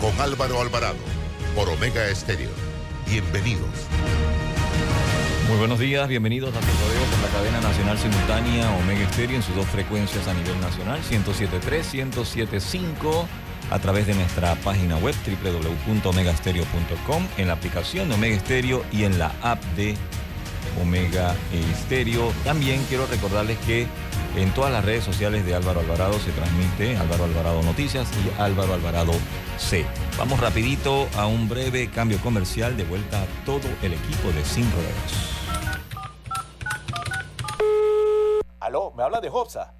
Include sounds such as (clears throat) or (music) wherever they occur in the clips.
con Álvaro Alvarado por Omega Estéreo. Bienvenidos. Muy buenos días, bienvenidos a Rodeo por la cadena nacional simultánea Omega Estéreo en sus dos frecuencias a nivel nacional, 107.3, 107.5 a través de nuestra página web www.omegastereo.com, en la aplicación de Omega Estéreo y en la app de Omega Estéreo. También quiero recordarles que en todas las redes sociales de Álvaro Alvarado se transmite Álvaro Alvarado Noticias y Álvaro Alvarado C. Vamos rapidito a un breve cambio comercial de vuelta a todo el equipo de Sin Rodeos. Aló, ¿me habla de Hopsa?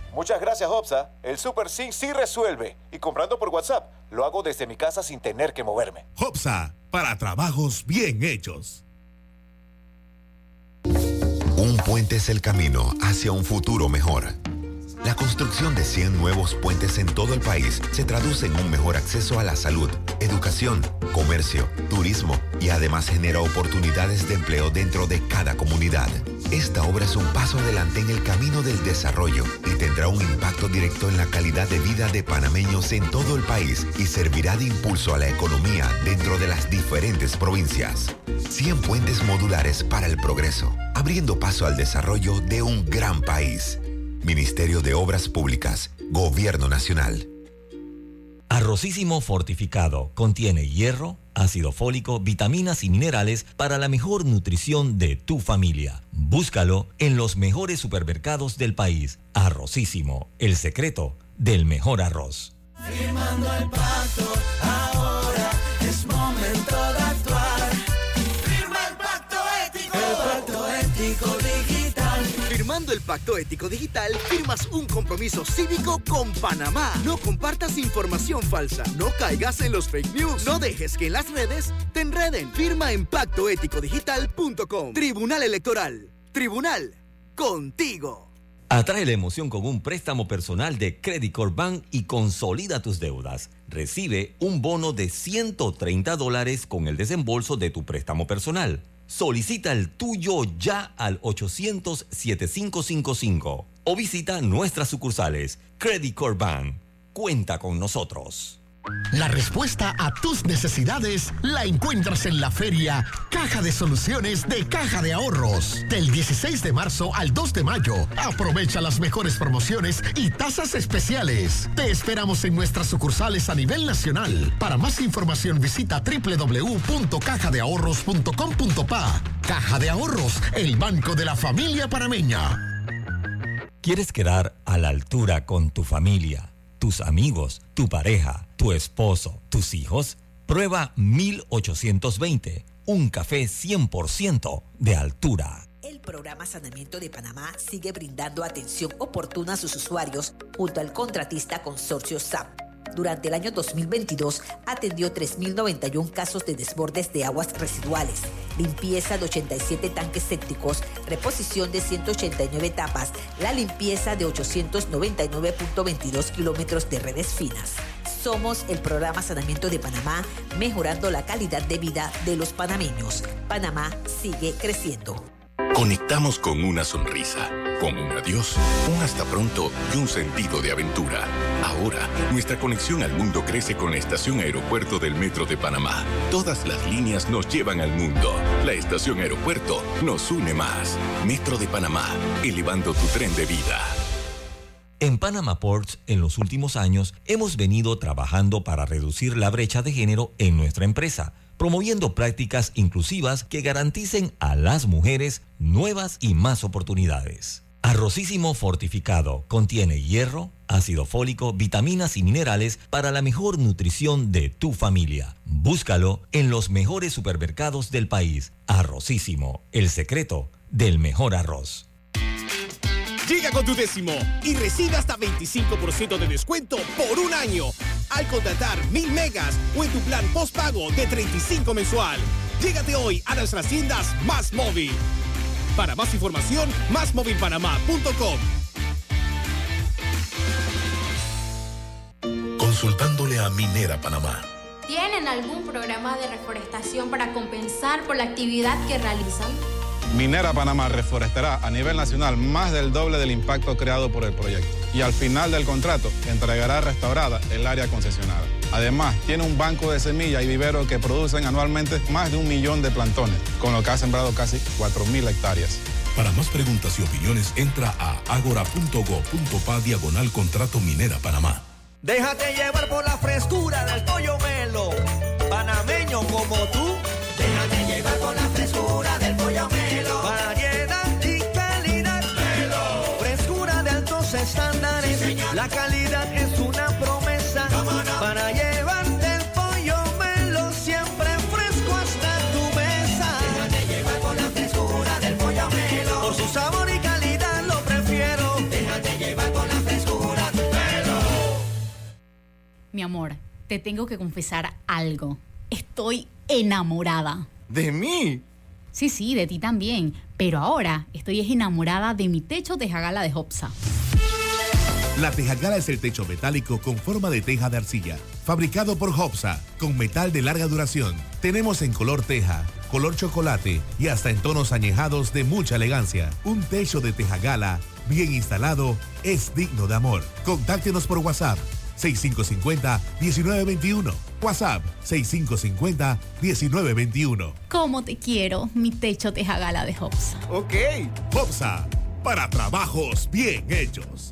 Muchas gracias, Hopsa. El Super Sync sí resuelve. Y comprando por WhatsApp, lo hago desde mi casa sin tener que moverme. Hopsa, para trabajos bien hechos. Un puente es el camino hacia un futuro mejor. La construcción de 100 nuevos puentes en todo el país se traduce en un mejor acceso a la salud, educación, comercio, turismo y además genera oportunidades de empleo dentro de cada comunidad. Esta obra es un paso adelante en el camino del desarrollo y tendrá un impacto directo en la calidad de vida de panameños en todo el país y servirá de impulso a la economía dentro de las diferentes provincias. 100 puentes modulares para el progreso, abriendo paso al desarrollo de un gran país. Ministerio de Obras Públicas, Gobierno Nacional. Arrocísimo fortificado contiene hierro, ácido fólico, vitaminas y minerales para la mejor nutrición de tu familia. Búscalo en los mejores supermercados del país. Arrocísimo, el secreto del mejor arroz. Firmando el pacto, El pacto ético digital, firmas un compromiso cívico con Panamá. No compartas información falsa, no caigas en los fake news, no dejes que en las redes te enreden. Firma en pactoeticodigital.com. Tribunal Electoral. Tribunal. Contigo. Atrae la emoción con un préstamo personal de Credit Corp Bank y consolida tus deudas. Recibe un bono de 130 dólares con el desembolso de tu préstamo personal. Solicita el tuyo ya al 800-7555 o visita nuestras sucursales. Credit Corp Bank. Cuenta con nosotros. La respuesta a tus necesidades la encuentras en la feria Caja de Soluciones de Caja de Ahorros. Del 16 de marzo al 2 de mayo. Aprovecha las mejores promociones y tasas especiales. Te esperamos en nuestras sucursales a nivel nacional. Para más información visita www.cajadeahorros.com.pa. Caja de Ahorros, el banco de la familia panameña. ¿Quieres quedar a la altura con tu familia? Tus amigos, tu pareja, tu esposo, tus hijos, prueba 1820, un café 100% de altura. El programa Sanamiento de Panamá sigue brindando atención oportuna a sus usuarios junto al contratista consorcio SAP durante el año 2022 atendió 3.091 casos de desbordes de aguas residuales, limpieza de 87 tanques sépticos, reposición de 189 tapas, la limpieza de 899.22 kilómetros de redes finas. Somos el programa Sanamiento de Panamá, mejorando la calidad de vida de los panameños. Panamá sigue creciendo. Conectamos con una sonrisa, con un adiós, un hasta pronto y un sentido de aventura. Ahora, nuestra conexión al mundo crece con la estación aeropuerto del Metro de Panamá. Todas las líneas nos llevan al mundo. La estación aeropuerto nos une más. Metro de Panamá, elevando tu tren de vida. En Panama Ports, en los últimos años, hemos venido trabajando para reducir la brecha de género en nuestra empresa promoviendo prácticas inclusivas que garanticen a las mujeres nuevas y más oportunidades. Arrocísimo fortificado contiene hierro, ácido fólico, vitaminas y minerales para la mejor nutrición de tu familia. Búscalo en los mejores supermercados del país. Arrocísimo, el secreto del mejor arroz. Llega con tu décimo y recibe hasta 25% de descuento por un año al contratar mil megas o en tu plan postpago de 35 mensual. Llégate hoy a nuestras tiendas Más Móvil. Para más información, másmóvilpanamá.com. Consultándole a Minera Panamá. ¿Tienen algún programa de reforestación para compensar por la actividad que realizan? Minera Panamá reforestará a nivel nacional más del doble del impacto creado por el proyecto y al final del contrato entregará restaurada el área concesionada. Además, tiene un banco de semillas y viveros que producen anualmente más de un millón de plantones, con lo que ha sembrado casi 4.000 hectáreas. Para más preguntas y opiniones, entra a agora.go.pa diagonal contrato Minera Panamá. Déjate llevar por la frescura del pollo melo, panameño como tú. La calidad es una promesa para llevarte el pollo melo siempre fresco hasta tu mesa. Déjate llevar por la frescura del pollo melo. Por su sabor y calidad lo prefiero. Déjate llevar por la frescura del melo. Mi amor, te tengo que confesar algo. Estoy enamorada. ¿De mí? Sí, sí, de ti también. Pero ahora estoy enamorada de mi techo de jagala de Hopsa. La Tejagala es el techo metálico con forma de teja de arcilla, fabricado por Hopsa, con metal de larga duración. Tenemos en color teja, color chocolate y hasta en tonos añejados de mucha elegancia. Un techo de Tejagala bien instalado es digno de amor. Contáctenos por WhatsApp 6550-1921. WhatsApp 6550-1921. ¿Cómo te quiero, mi techo de jagala de Hopsa? Ok. Hopsa, para trabajos bien hechos.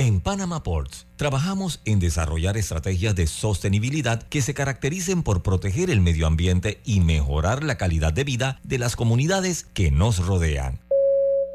En Panama Ports trabajamos en desarrollar estrategias de sostenibilidad que se caractericen por proteger el medio ambiente y mejorar la calidad de vida de las comunidades que nos rodean.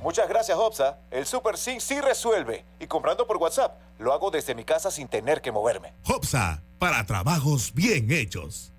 Muchas gracias, Hopsa. El Super Sync sí resuelve. Y comprando por WhatsApp, lo hago desde mi casa sin tener que moverme. Hopsa, para trabajos bien hechos.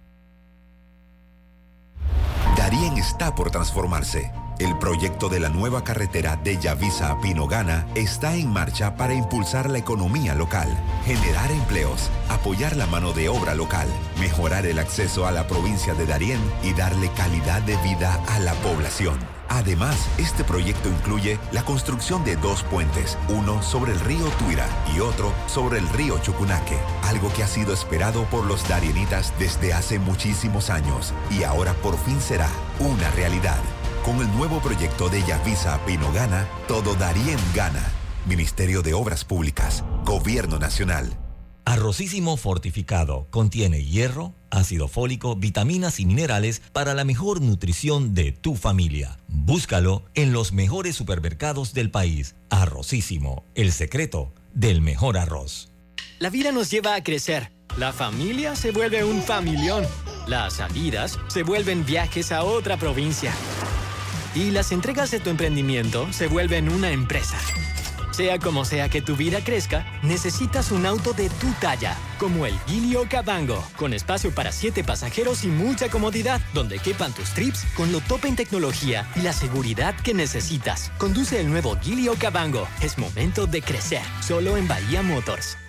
Darien está por transformarse. El proyecto de la nueva carretera de Yavisa a Pinogana está en marcha para impulsar la economía local, generar empleos, apoyar la mano de obra local, mejorar el acceso a la provincia de Darién y darle calidad de vida a la población. Además, este proyecto incluye la construcción de dos puentes, uno sobre el río Tuira y otro sobre el río Chucunaque, algo que ha sido esperado por los darienitas desde hace muchísimos años y ahora por fin será una realidad. Con el nuevo proyecto de Yavisa Pino Gana, todo Darien gana. Ministerio de Obras Públicas, Gobierno Nacional. Arrocísimo fortificado contiene hierro, ácido fólico, vitaminas y minerales para la mejor nutrición de tu familia. Búscalo en los mejores supermercados del país. Arrocísimo, el secreto del mejor arroz. La vida nos lleva a crecer. La familia se vuelve un familión. Las salidas se vuelven viajes a otra provincia. Y las entregas de tu emprendimiento se vuelven una empresa. Sea como sea que tu vida crezca, necesitas un auto de tu talla, como el Gilio Cabango, con espacio para siete pasajeros y mucha comodidad, donde quepan tus trips con lo top en tecnología y la seguridad que necesitas. Conduce el nuevo Gilio Cabango. Es momento de crecer, solo en Bahía Motors.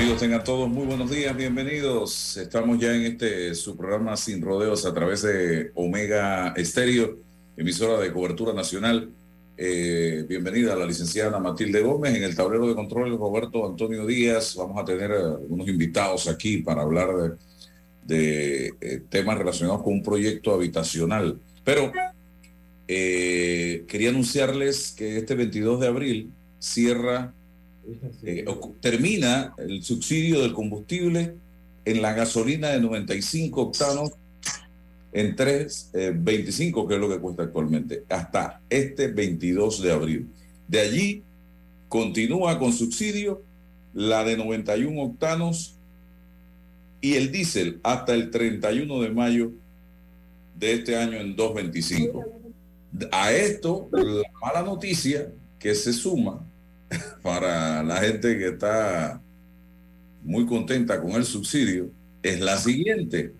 Amigos, tengan todos muy buenos días, bienvenidos. Estamos ya en este su programa Sin Rodeos a través de Omega Estéreo, emisora de cobertura nacional. Eh, bienvenida a la licenciada Matilde Gómez. En el tablero de control, Roberto Antonio Díaz. Vamos a tener algunos invitados aquí para hablar de, eh, temas relacionados con un proyecto habitacional. Pero eh, quería anunciarles que este 22 de abril cierra eh, termina el subsidio del combustible en la gasolina de 95 octanos en 3.25, que es lo que cuesta actualmente, hasta este 22 de abril. De allí continúa con subsidio la de 91 octanos y el diésel hasta el 31 de mayo de este año en 2.25. A esto, la mala noticia que se suma (laughs) para la gente que está muy contenta con el subsidio es la siguiente,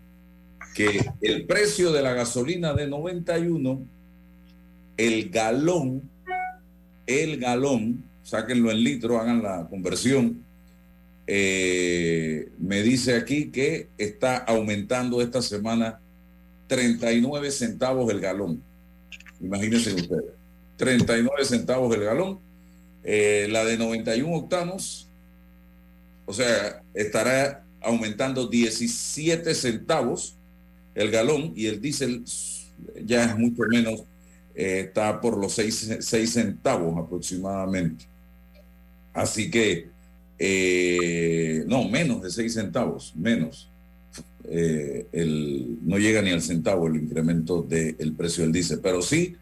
que el precio de la gasolina de 91, el galón, el galón, sáquenlo en litro, hagan la conversión, eh, me dice aquí que está aumentando esta semana 39 centavos el galón. Imagínense ustedes, 39 centavos el galón. Eh, la de 91 octanos, o sea, estará aumentando 17 centavos el galón y el diésel ya es mucho menos, eh, está por los 6, centavos aproximadamente. Así que, eh, no, menos de 6 centavos, menos. El, no llega ni al centavo el incremento del precio del diésel, pero sí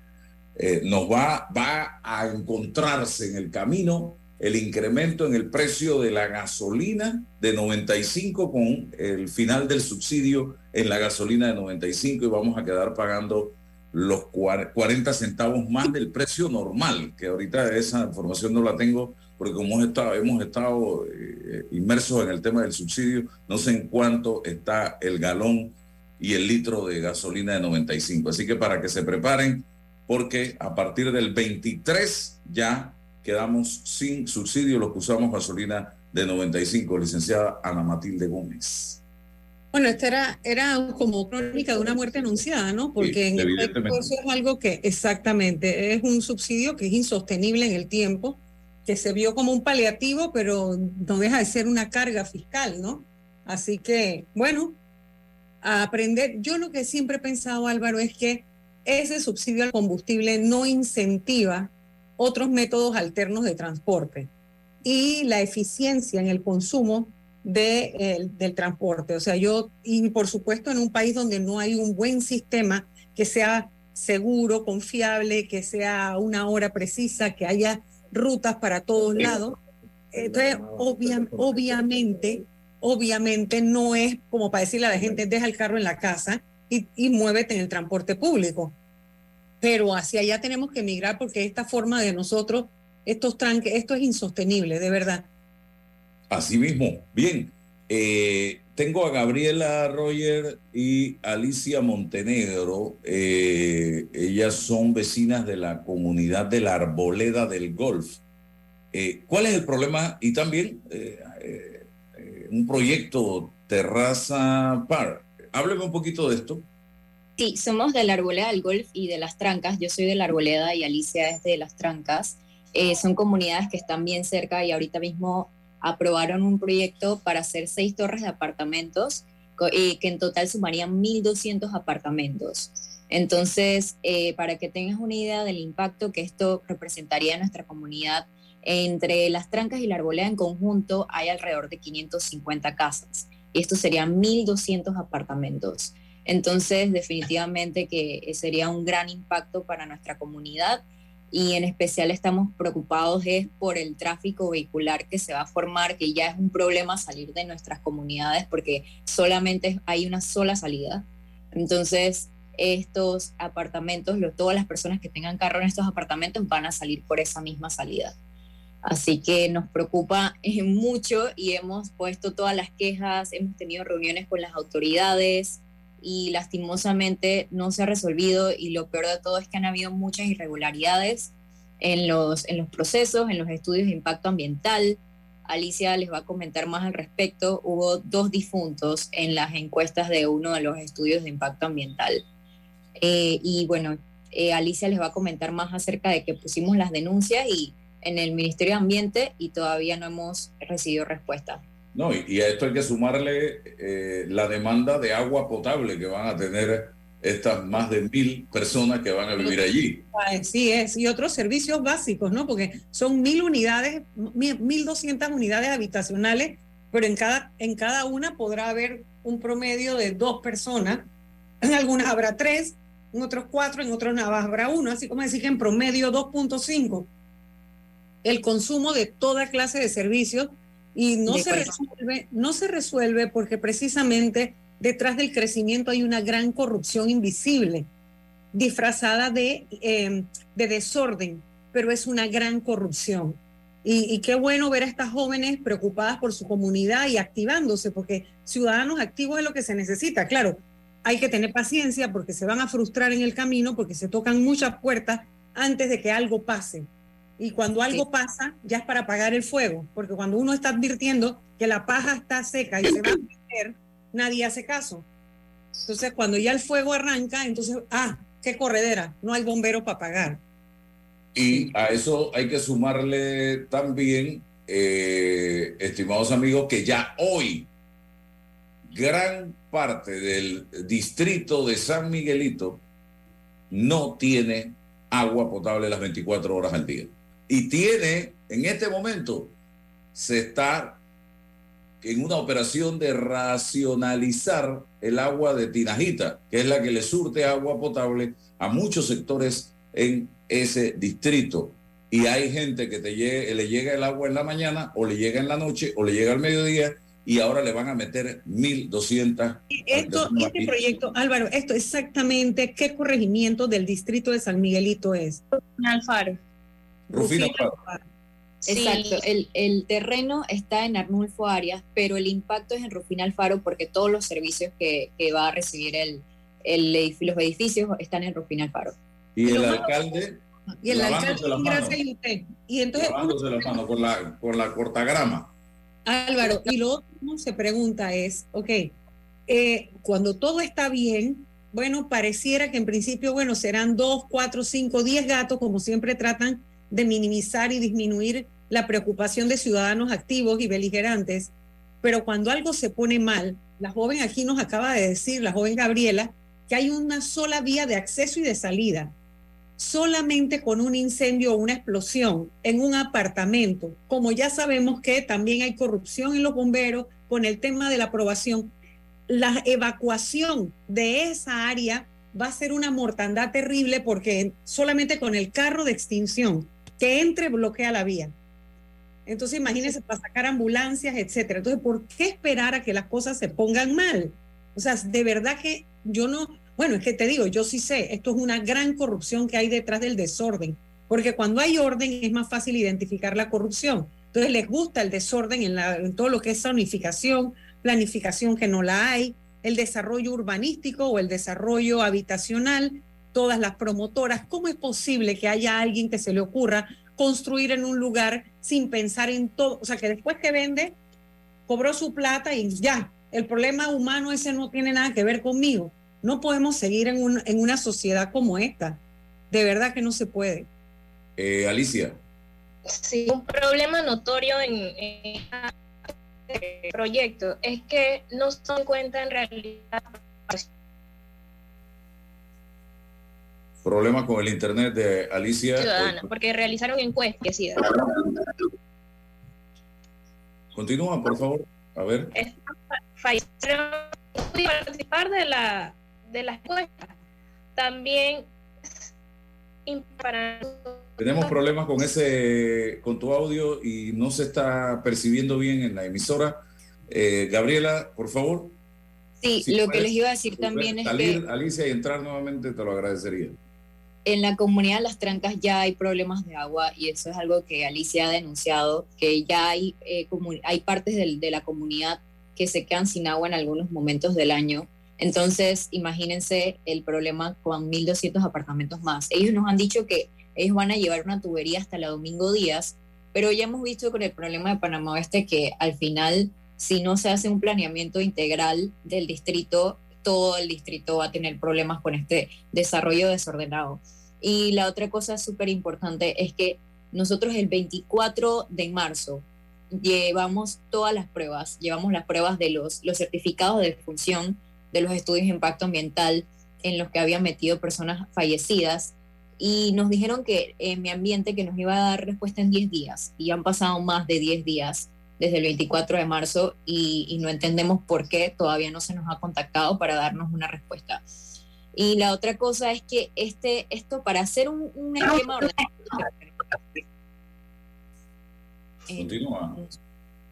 eh, nos va, va a encontrarse en el camino el incremento en el precio de la gasolina de 95 con el final del subsidio en la gasolina de 95 y vamos a quedar pagando los 40 centavos más del precio normal, que ahorita esa información no la tengo porque como hemos estado, hemos estado eh, inmersos en el tema del subsidio, no sé en cuánto está el galón y el litro de gasolina de 95. Así que para que se preparen, porque a partir del 23 ya quedamos sin subsidio los que usamos gasolina de 95, licenciada Ana Matilde Gómez. Bueno, esta era, era como crónica de una muerte anunciada, ¿no? Porque Sí, en efecto eso es algo que exactamente es un subsidio que es insostenible en el tiempo, que se vio como un paliativo, pero no deja de ser una carga fiscal, ¿no? Así que, bueno, a aprender. Yo lo que siempre he pensado, Álvaro, es que ese subsidio al combustible no incentiva otros métodos alternos de transporte y la eficiencia en el consumo de, el- del transporte. O sea, yo, y por supuesto en un país donde no hay un buen sistema que sea seguro, confiable, que sea una hora precisa, que haya rutas para todos lados. Entonces, obvia- obviamente, obviamente no es como para decirle a la gente, deja el carro en la casa y, y muévete en el transporte público. Pero hacia allá tenemos que migrar porque esta forma de nosotros, estos tranques, esto es insostenible, de verdad. Así mismo, bien. Eh, tengo a Gabriela Roger y Alicia Montenegro. Eh, ellas son vecinas de la comunidad de la Arboleda del Golf. Eh, ¿Cuál es el problema? Y también un proyecto Terraza Park. Hábleme un poquito de esto. Sí, somos de la Arboleda del Golf y de las Trancas. Yo soy de la Arboleda y Alicia es de las Trancas. Eh, son comunidades que están bien cerca y ahorita mismo aprobaron un proyecto para hacer seis torres de apartamentos eh, que en total sumarían 1.200 apartamentos. Entonces, eh, para que tengas una idea del impacto que esto representaría en nuestra comunidad, entre las Trancas y la Arboleda en conjunto hay alrededor de 550 casas y esto serían 1.200 apartamentos. Entonces, definitivamente que sería un gran impacto para nuestra comunidad y en especial estamos preocupados es por el tráfico vehicular que se va a formar, que ya es un problema salir de nuestras comunidades porque solamente hay una sola salida. Entonces, estos apartamentos, lo- todas las personas que tengan carro en estos apartamentos van a salir por esa misma salida. Así que nos preocupa eh, mucho y hemos puesto todas las quejas, hemos tenido reuniones con las autoridades y lastimosamente no se ha resolvido y lo peor de todo es que han habido muchas irregularidades en los, en los procesos, en los estudios de impacto ambiental. Alicia les va a comentar más al respecto. Hubo dos difuntos en las encuestas de uno de los estudios de impacto ambiental. Eh, y bueno, eh, Alicia les va a comentar más acerca de que pusimos las denuncias y en el Ministerio de Ambiente y todavía no hemos recibido respuesta. No, y, a esto hay que sumarle eh, la demanda de agua potable que van a tener estas más de mil personas que van a vivir allí. Sí es, y otros servicios básicos, ¿no? Porque son mil unidades, mil- doscientas unidades habitacionales, pero en cada, en cada una podrá haber un promedio de dos personas. En algunas habrá tres, en otros cuatro, en otros nada habrá uno, así como decir que en promedio 2.5. El consumo de toda clase de servicios y no De se resuelve, no se resuelve porque precisamente detrás del crecimiento hay una gran corrupción invisible disfrazada de, eh, de desorden, pero es una gran corrupción. Y, y qué bueno ver a estas jóvenes preocupadas por su comunidad y activándose, porque ciudadanos activos es lo que se necesita. Claro, hay que tener paciencia porque se van a frustrar en el camino, porque se tocan muchas puertas antes de que algo pase. Y cuando algo pasa, ya es para apagar el fuego, porque cuando uno está advirtiendo que la paja está seca y se va a (clears throat) meter, nadie hace caso. Entonces, cuando ya el fuego arranca, entonces, ah, qué corredera, no hay bombero para apagar. Y a eso hay que sumarle también, eh, estimados amigos, que ya hoy gran parte del distrito de San Miguelito no tiene agua potable las 24 horas al día. Y tiene, en este momento, se está en una operación de racionalizar el agua de Tinajita, que es la que le surte agua potable a muchos sectores en ese distrito. Y hay gente que te llegue- le llega el agua en la mañana, o le llega en la noche, o le llega al mediodía, y ahora le van a meter 1.200. Esto, este proyecto, Álvaro, esto exactamente, ¿qué corregimiento del distrito de San Miguelito es? Alfaro. Rufino Rufino Alfaro. Exacto, el, el terreno está en Arnulfo Arias, pero el impacto es en Rufín Alfaro porque todos los servicios que, que va a recibir el, el edif- los edificios están en Rufín Alfaro. Y el alcalde Y el alcalde, las gracias manos, y usted. Y entonces, lavándose las manos con la, con la cortagrama. Álvaro, y lo otro que uno se pregunta es, ok, eh, cuando todo está bien, bueno, pareciera que en principio, bueno, serán dos, cuatro, cinco, diez gatos, como siempre tratan de minimizar y disminuir la preocupación de ciudadanos activos y beligerantes, pero cuando algo se pone mal, la joven aquí nos acaba de decir, la joven Gabriela, que hay una sola vía de acceso y de salida. Solamente con un incendio o una explosión en un apartamento, como ya sabemos que también hay corrupción en los bomberos con el tema de la aprobación, la evacuación de esa área va a ser una mortandad terrible porque solamente con el carro de extinción que entre bloquea la vía. Entonces imagínense para sacar ambulancias, etcétera. Entonces, ¿por qué esperar a que las cosas se pongan mal? O sea, de verdad que yo no, bueno, es que te digo, yo sí sé, esto es una gran corrupción que hay detrás del desorden, porque cuando hay orden es más fácil identificar la corrupción. Entonces les gusta el desorden en, todo lo que es zonificación, planificación que no la hay, el desarrollo urbanístico o el desarrollo habitacional, todas las promotoras. ¿Cómo es posible que haya alguien que se le ocurra construir en un lugar sin pensar en todo? O sea, que después que vende, cobró su plata y ya, el problema humano ese no tiene nada que ver conmigo. No podemos seguir en, un, en una sociedad como esta. De verdad que no se puede. Eh, Alicia. Sí, un problema notorio en, en este proyecto es que no se dan cuenta en realidad Problema con el internet de Alicia. ciudadana, porque realizaron encuestas. sí. Continúa, por favor. A ver. fallecieron participar de la de las encuestas. También para Tenemos problemas con ese, con tu audio y no se está percibiendo bien en la emisora. Eh, Gabriela, por favor. Sí, Si lo que les iba a decir también es salir, que Alicia, y entrar nuevamente, te lo agradecería. En la comunidad de Las Trancas ya hay problemas de agua y eso es algo que Alicia ha denunciado, que ya hay, eh, hay partes de la comunidad que se quedan sin agua en algunos momentos del año. Entonces, imagínense el problema con 1.200 apartamentos más. Ellos nos han dicho que ellos van a llevar una tubería hasta la Domingo Díaz, pero ya hemos visto con el problema de Panamá Oeste que al final, si no se hace un planeamiento integral del distrito, todo el distrito va a tener problemas con este desarrollo desordenado. Y la otra cosa súper importante es que nosotros el 24 de marzo llevamos todas las pruebas, llevamos las pruebas de los, los certificados de función de los estudios de impacto ambiental en los que habían metido personas fallecidas y nos dijeron que en mi ambiente que nos iba a dar respuesta en 10 días y han pasado más de 10 días desde el 24 de marzo y, y no entendemos por qué todavía no se nos ha contactado para darnos una respuesta. Y la otra cosa es que este, esto para hacer un, un esquema Continúa.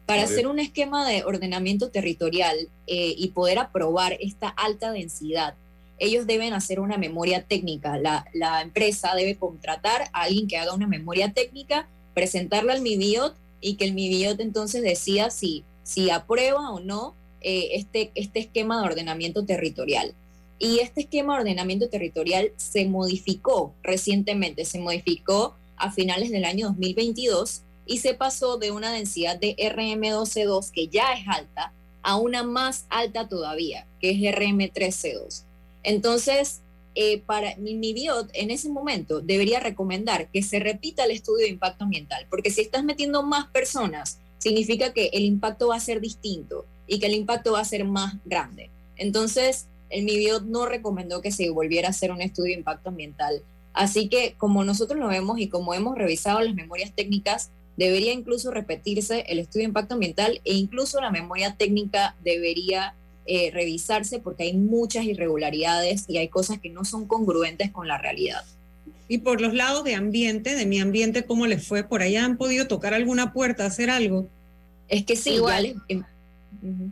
para Gabriel. hacer un esquema de ordenamiento territorial eh, y poder aprobar esta alta densidad, ellos deben hacer una memoria técnica. La, la empresa debe contratar a alguien que haga una memoria técnica, presentarla al MIBIOT y que el MIBIOT entonces decida si, si aprueba o no eh, este, este esquema de ordenamiento territorial. Y este esquema de ordenamiento territorial se modificó recientemente, se modificó a finales del año 2022 y se pasó de una densidad de RM12C2, que ya es alta, a una más alta todavía, que es RM3C2. Entonces, eh, para mi, mi biot en ese momento debería recomendar que se repita el estudio de impacto ambiental, porque si estás metiendo más personas, significa que el impacto va a ser distinto y que el impacto va a ser más grande. Entonces, el MIBIOT no recomendó que se volviera a hacer un estudio de impacto ambiental. Así que, como nosotros lo vemos y como hemos revisado las memorias técnicas, debería incluso repetirse el estudio de impacto ambiental e incluso la memoria técnica debería eh, revisarse porque hay muchas irregularidades y hay cosas que no son congruentes con la realidad. Y por los lados de ambiente, de mi ambiente, ¿cómo les fue? ¿Por allá han podido tocar alguna puerta, hacer algo? Es que sí, Igual. ya les- ujú.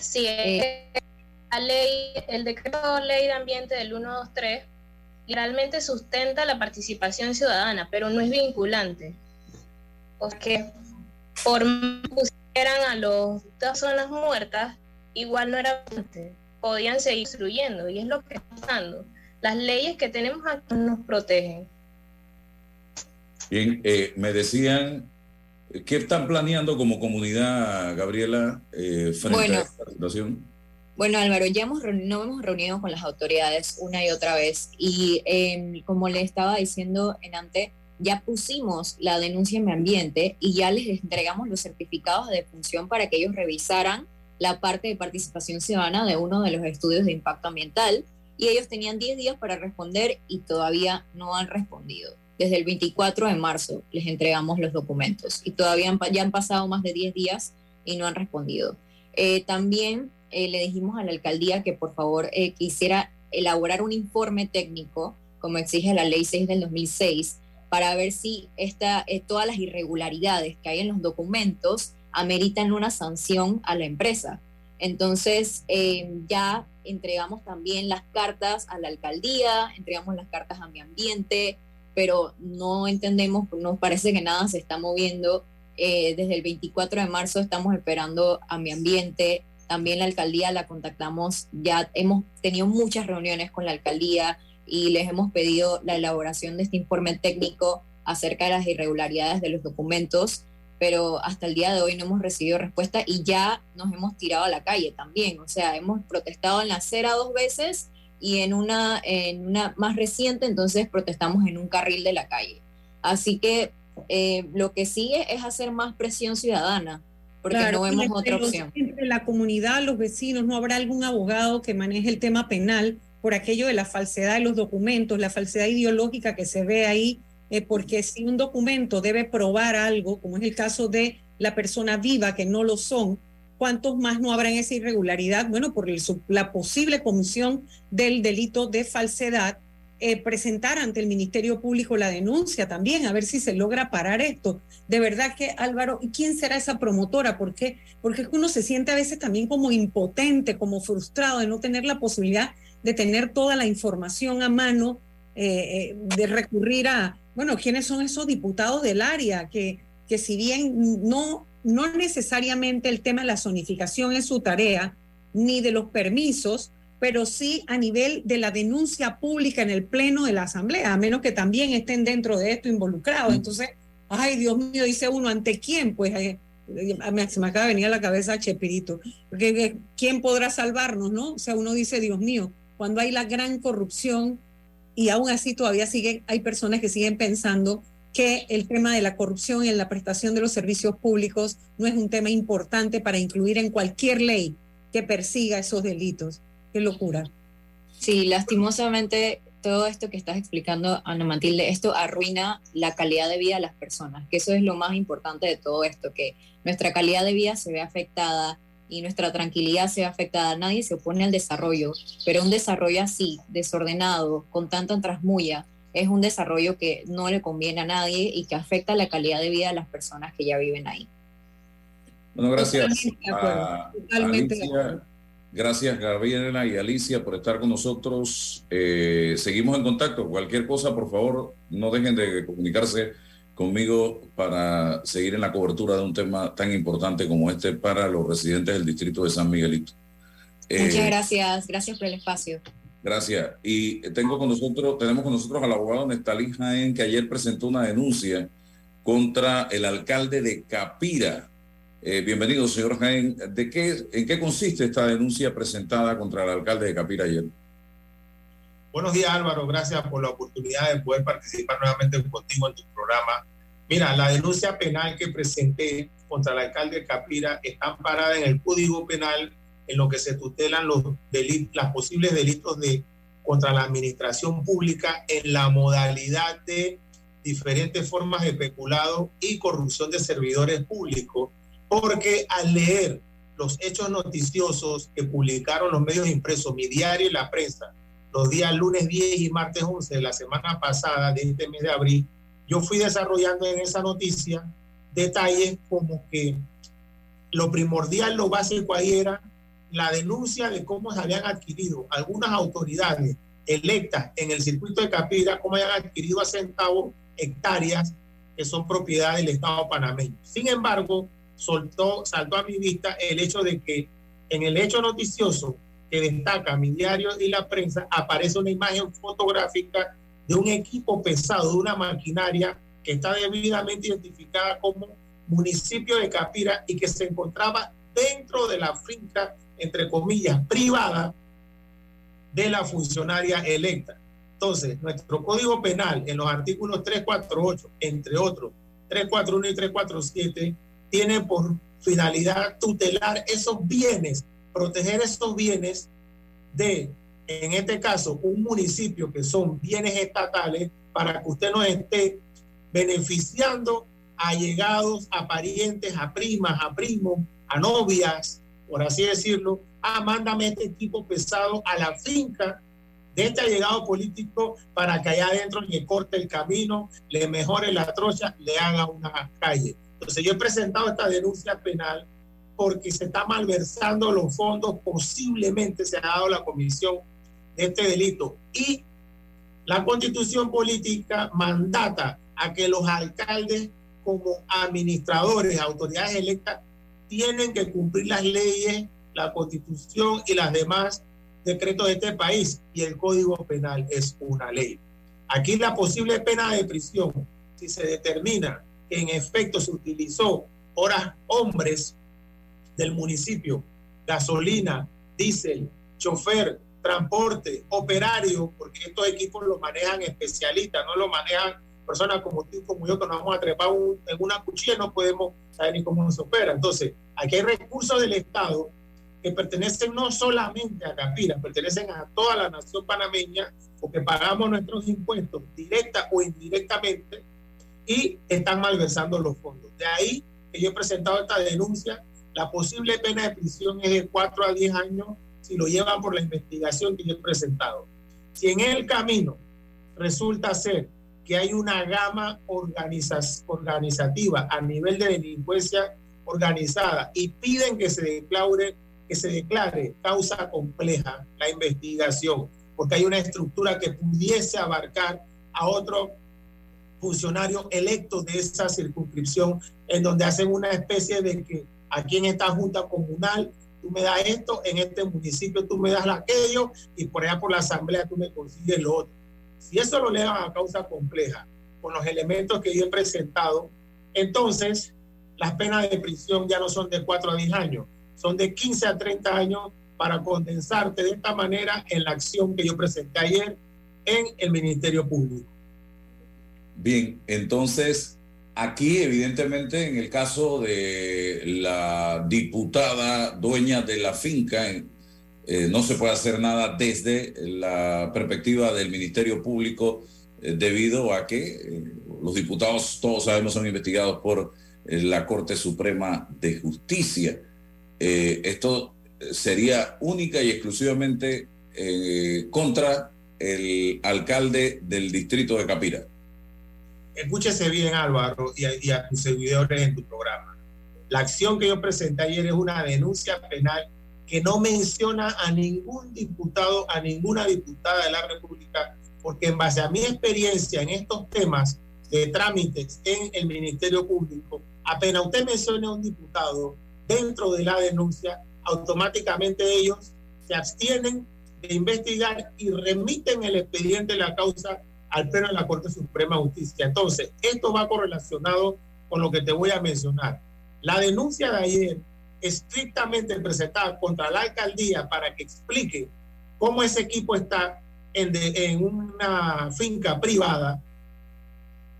Sí, eh, la ley, el decreto ley de ambiente del 123 realmente sustenta la participación ciudadana, pero no es vinculante. Porque por más que pusieran a los dos zonas muertas, igual no era vinculante. podían seguir destruyendo y es lo que está pasando. Las leyes que tenemos aquí no nos protegen. Bien, eh, me decían, ¿qué están planeando como comunidad, Gabriela, eh, frente Bueno. a esta situación? Bueno, Álvaro, ya hemos, nos hemos reunido con las autoridades una y otra vez y eh, como le estaba diciendo en antes, ya pusimos la denuncia en mi ambiente y ya les entregamos los certificados de función para que ellos revisaran la parte de participación ciudadana de uno de los estudios de impacto ambiental y ellos tenían 10 días para responder y todavía no han respondido. Desde el 24 de marzo les entregamos los documentos y todavía han ya han pasado más de 10 días y no han respondido. Eh, también eh, le dijimos a la alcaldía que por favor eh, quisiera elaborar un informe técnico, como exige la ley 6 del 2006, para ver si esta, eh, todas las irregularidades que hay en los documentos ameritan una sanción a la empresa. Entonces, eh, ya entregamos también las cartas a la alcaldía, entregamos las cartas a mi ambiente, pero no entendemos, nos parece que nada se está moviendo Eh, desde el 24 de marzo estamos esperando a mi ambiente. También la alcaldía la contactamos. Ya hemos tenido muchas reuniones con la alcaldía y les hemos pedido la elaboración de este informe técnico acerca de las irregularidades de los documentos, pero hasta el día de hoy no hemos recibido respuesta y ya nos hemos tirado a la calle también. O sea, hemos protestado en la acera dos veces y en una, en una más reciente, entonces protestamos en un carril de la calle. Así que eh, lo que sigue es hacer más presión ciudadana, porque no vemos otra opción. Entre la comunidad, los vecinos, ¿no habrá algún abogado que maneje el tema penal por aquello de la falsedad de los documentos, la falsedad ideológica que se ve ahí? Eh, porque si un documento debe probar algo, como es el caso de la persona viva, que no lo son, ¿cuántos más no habrán esa irregularidad? Bueno, por la posible comisión del delito de falsedad eh, presentar ante el Ministerio Público la denuncia también, a ver si se logra parar esto. De verdad que Álvaro, ¿y quién será esa promotora? ¿Por? Porque uno se siente a veces también como impotente, como frustrado de no tener la posibilidad de tener toda la información a mano, eh, eh, de recurrir a, bueno, ¿quiénes son esos diputados del área? Que, que si bien no, no necesariamente el tema de la zonificación es su tarea, ni de los permisos, pero sí a nivel de la denuncia pública en el pleno de la Asamblea, a menos que también estén dentro de esto involucrados. Entonces, ay Dios mío, dice uno, ¿ante quién? Pues eh, se me acaba de venir a la cabeza Chepirito, porque eh, ¿quién podrá salvarnos, no? O sea, uno dice, Dios mío, cuando hay la gran corrupción y aún así todavía sigue, hay personas que siguen pensando que el tema de la corrupción en la prestación de los servicios públicos no es un tema importante para incluir en cualquier ley que persiga esos delitos. Qué locura. Sí, lastimosamente todo esto que estás explicando, Ana Matilde, esto arruina la calidad de vida de las personas, que eso es lo más importante de todo esto, que nuestra calidad de vida se ve afectada y nuestra tranquilidad se ve afectada. Nadie se opone al desarrollo, pero un desarrollo así, desordenado, con tanta trasmulla, es un desarrollo que no le conviene a nadie y que afecta la calidad de vida de las personas que ya viven ahí. Bueno, gracias. Totalmente de acuerdo. Gracias Gabriela y Alicia por estar con nosotros. Eh, seguimos en contacto. Cualquier cosa, por favor, no dejen de comunicarse conmigo para seguir en la cobertura de un tema tan importante como este para los residentes del distrito de San Miguelito. Muchas eh, gracias, gracias por el espacio. Gracias. Y tengo con nosotros, tenemos con nosotros al abogado Nestalí Jaén, que ayer presentó una denuncia contra el alcalde de Capira, eh, bienvenido, señor Jaén. ¿De qué, ¿En qué consiste esta denuncia presentada contra el alcalde de Capira ayer? Buenos días, Álvaro. Gracias por la oportunidad de poder participar nuevamente contigo en tu programa. Mira, la denuncia penal que presenté contra el alcalde de Capira está amparada en el Código Penal en lo que se tutelan los delitos, los posibles delitos de contra la administración pública en la modalidad de diferentes formas de peculado y corrupción de servidores públicos porque al leer los hechos noticiosos que publicaron los medios impresos, mi diario y la prensa, los días lunes 10 y martes 11 de la semana pasada, de este mes de abril, yo fui desarrollando en esa noticia detalles como que lo primordial, lo básico ahí era la denuncia de cómo se habían adquirido algunas autoridades electas en el circuito de Capira, cómo habían adquirido a centavos hectáreas que son propiedad del Estado panameño. Sin embargo, soltó, saltó a mi vista el hecho de que en el hecho noticioso que destaca mi diario y la prensa aparece una imagen fotográfica de un equipo pesado, de una maquinaria que está debidamente identificada como municipio de Capira y que se encontraba dentro de la finca, entre comillas, privada de la funcionaria electa. Entonces, nuestro código penal en los artículos 348, entre otros, 341 y 347, tiene por finalidad tutelar esos bienes, proteger esos bienes de, en este caso, un municipio que son bienes estatales para que usted no esté beneficiando a llegados, a parientes, a primas, a primos, a novias, por así decirlo. Ah, mándame este equipo pesado a la finca de este allegado político para que allá adentro le corte el camino, le mejore la trocha, le haga una calle. Entonces yo he presentado esta denuncia penal porque se está malversando los fondos, posiblemente se ha dado la comisión de este delito. Y la constitución política mandata a que los alcaldes como administradores, autoridades electas, tienen que cumplir las leyes, la constitución y las demás decretos de este país. Y el código penal es una ley. Aquí la posible pena de prisión, si se determina en efecto se utilizó horas hombres del municipio, gasolina, diésel, chofer, transporte, operario, porque estos equipos los manejan especialistas, no lo manejan personas como tú como yo que nos vamos a trepar en una cuchilla y no podemos saber ni cómo se opera. Entonces, aquí hay recursos del Estado que pertenecen no solamente a Capira, pertenecen a toda la nación panameña, porque pagamos nuestros impuestos directa o indirectamente y están malversando los fondos. De ahí que yo he presentado esta denuncia. La posible pena de prisión es de 4 a 10 años si lo llevan por la investigación que yo he presentado. Si en el camino resulta ser que hay una gama organizativa a nivel de delincuencia organizada y piden que se declare, que se declare causa compleja la investigación, porque hay una estructura que pudiese abarcar a otro funcionario electo de esa circunscripción, en donde hacen una especie de que aquí en esta junta comunal tú me das esto, en este municipio tú me das aquello y por allá por la asamblea tú me consigues lo otro. Si eso lo llevan a causa compleja, con los elementos que yo he presentado, entonces las penas de prisión ya no son de 4 a 10 años, son de 15 a 30 años para condensarte de esta manera en la acción que yo presenté ayer en el Ministerio Público. Bien, entonces aquí evidentemente en el caso de la diputada dueña de la finca, eh, no se puede hacer nada desde la perspectiva del Ministerio Público eh, debido a que eh, los diputados, todos sabemos, son investigados por la Corte Suprema de Justicia. esto sería única y exclusivamente contra el alcalde del distrito de Capira escúchese bien Álvaro y a, tus seguidores en tu programa. La acción que yo presenté ayer es una denuncia penal que no menciona a ningún diputado, a ninguna diputada de la República, porque en base a mi experiencia en estos temas de trámites en el Ministerio Público, apenas usted mencione a un diputado dentro de la denuncia, automáticamente ellos se abstienen de investigar y remiten el expediente de la causa al Pleno de la Corte Suprema de Justicia. Entonces, esto va correlacionado con lo que te voy a mencionar. La denuncia de ayer, estrictamente presentada contra la alcaldía para que explique cómo ese equipo está en, en una finca privada,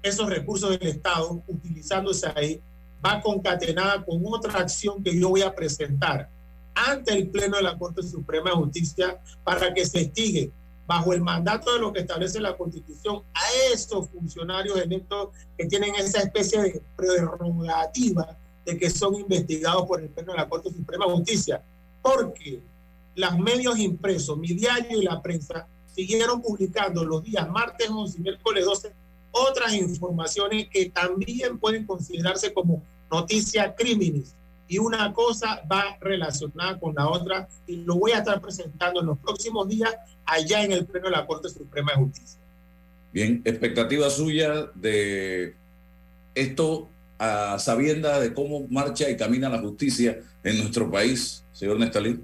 esos recursos del Estado utilizándose ahí, va concatenada con otra acción que yo voy a presentar ante el Pleno de la Corte Suprema de Justicia para que se estigue bajo el mandato de lo que establece la Constitución a estos funcionarios electos que tienen esa especie de prerrogativa de que son investigados por el Pleno de la Corte Suprema de Justicia. Porque los medios impresos, mi diario y la prensa, siguieron publicando los días martes 11 y miércoles 12 otras informaciones que también pueden considerarse como noticias crímenes. Y una cosa va relacionada con la otra y lo voy a estar presentando en los próximos días allá en el Pleno de la Corte Suprema de Justicia. Bien, expectativa suya de esto a sabienda de cómo marcha y camina la justicia en nuestro país, señor Nestalí.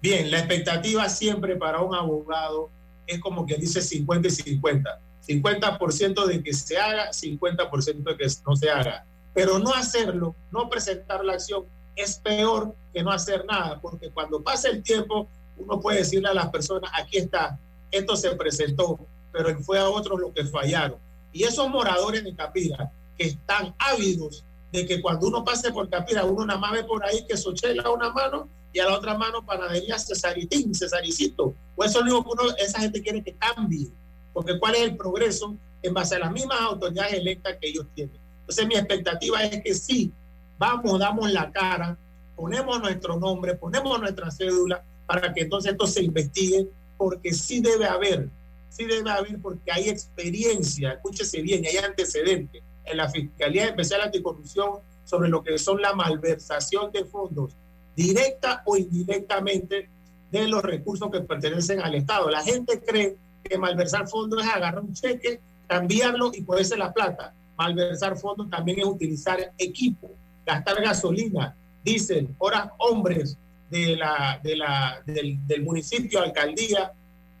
Bien, la expectativa siempre para un abogado es como que dice 50 y 50. 50% de que se haga, 50% de que no se haga. Pero no hacerlo, no presentar la acción, es peor que no hacer nada, porque cuando pasa el tiempo, uno puede decirle a las personas, aquí está, esto se presentó, pero fue a otros los que fallaron. Y esos moradores de Capira que están ávidos de que cuando uno pase por Capira, uno nada más ve por ahí que Sochela una mano y a la otra mano panadería Cesaritín, Cesaricito. O eso es lo que uno, esa gente quiere que cambie. Porque cuál es el progreso en base a las mismas autoridades electas que ellos tienen. Entonces mi expectativa es que sí, vamos, damos la cara, ponemos nuestro nombre, ponemos nuestra cédula para que entonces esto se investigue, porque sí debe haber, sí debe haber, porque hay experiencia, escúchese bien, hay antecedentes en la Fiscalía Especial Anticorrupción sobre lo que son la malversación de fondos, directa o indirectamente, de los recursos que pertenecen al Estado. La gente cree que malversar fondos es agarrar un cheque, cambiarlo y ponerse la plata. Malversar fondos también es utilizar equipo, gastar gasolina, dicen horas hombres de la, de la, del, del municipio, alcaldía,